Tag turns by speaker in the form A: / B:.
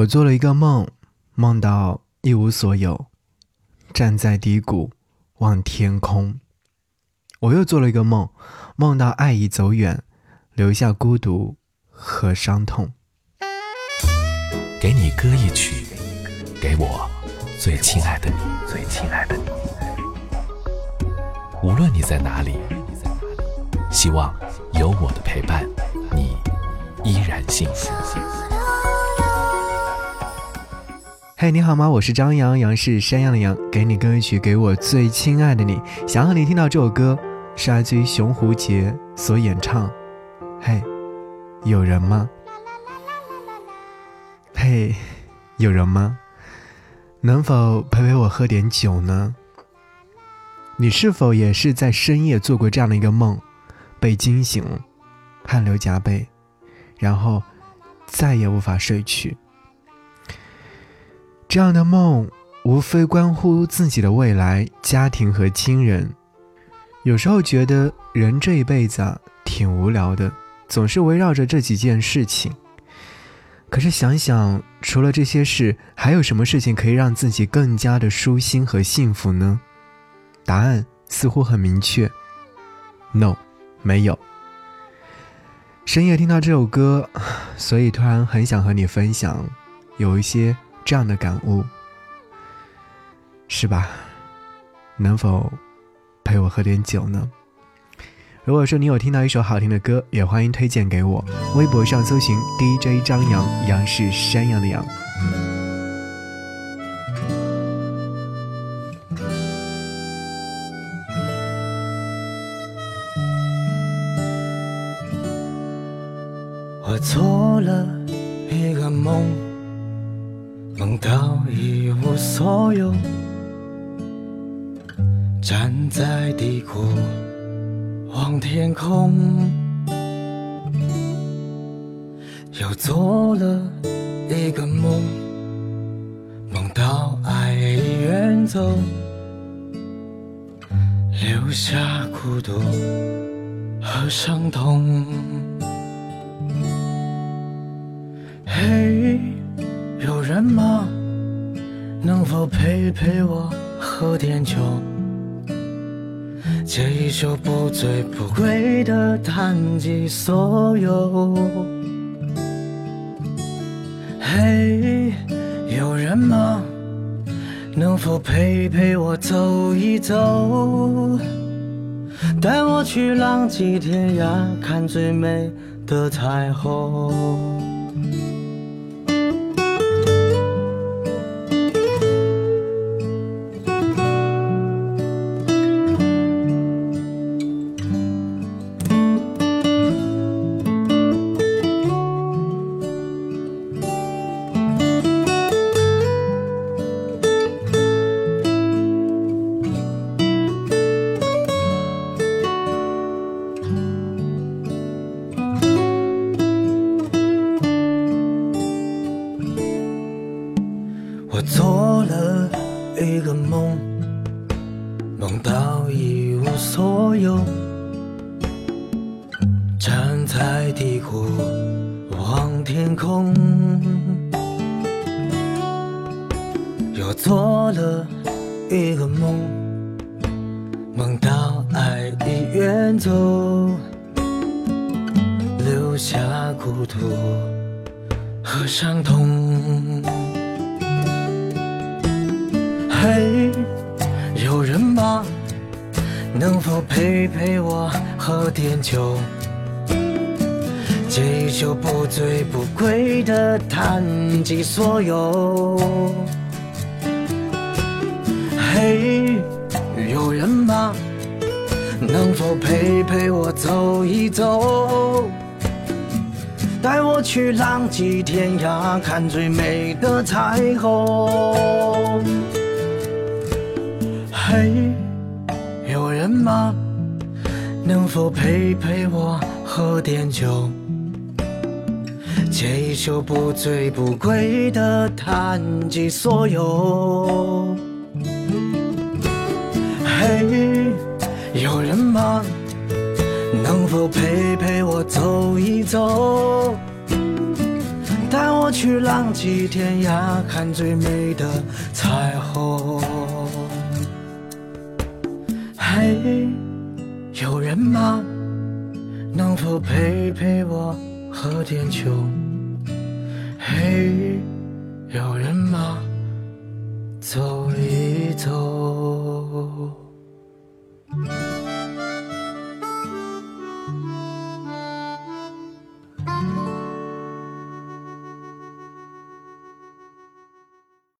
A: 我做了一个梦，梦到一无所有，站在低谷望天空。我又做了一个梦，梦到爱已走远，留下孤独和伤痛。
B: 给你歌一曲，给我最亲爱的你，最亲爱的你。无论你在哪里，希望有我的陪伴，你依然幸福。
A: 嘿，你好吗？我是张扬，杨是山羊的羊，给你歌曲，给我最亲爱的你。想和你听到这首歌，是来自于熊胡杰所演唱。嘿，有人吗？嘿，有人吗？能否陪陪我喝点酒呢？你是否也是在深夜做过这样的一个梦，被惊醒，汗流浃背，然后再也无法睡去？这样的梦，无非关乎自己的未来、家庭和亲人。有时候觉得人这一辈子啊，挺无聊的，总是围绕着这几件事情。可是想想，除了这些事，还有什么事情可以让自己更加的舒心和幸福呢？答案似乎很明确：No，没有。深夜听到这首歌，所以突然很想和你分享，有一些。这样的感悟，是吧？能否陪我喝点酒呢？如果说你有听到一首好听的歌，也欢迎推荐给我。微博上搜寻 DJ 张扬，杨是山羊的羊。
C: 我做了一个梦。梦到一无所有，站在低谷望天空，又做了一个梦，梦到爱已远走，留下孤独和伤痛。嘿。有人吗？能否陪陪我喝点酒？借一宿不醉不归的谈及所有。嘿，有人吗？能否陪陪我走一走？带我去浪迹天涯，看最美的彩虹。所有，站在低谷望天空。又做了一个梦，梦到爱已远走，留下孤独和伤痛。嘿，能否陪陪我喝点酒？借一宿不醉不归的谈及所有。嘿，有人吗？能否陪陪我走一走？带我去浪迹天涯，看最美的彩虹。嘿，有人吗？能否陪陪我喝点酒？借一首不醉不归的谈及所有。嘿，有人吗？能否陪陪我走一走？带。我去浪迹天涯，看最美的彩虹。嘿，有人吗？能否陪陪我喝点酒？嘿，有人吗？走一走。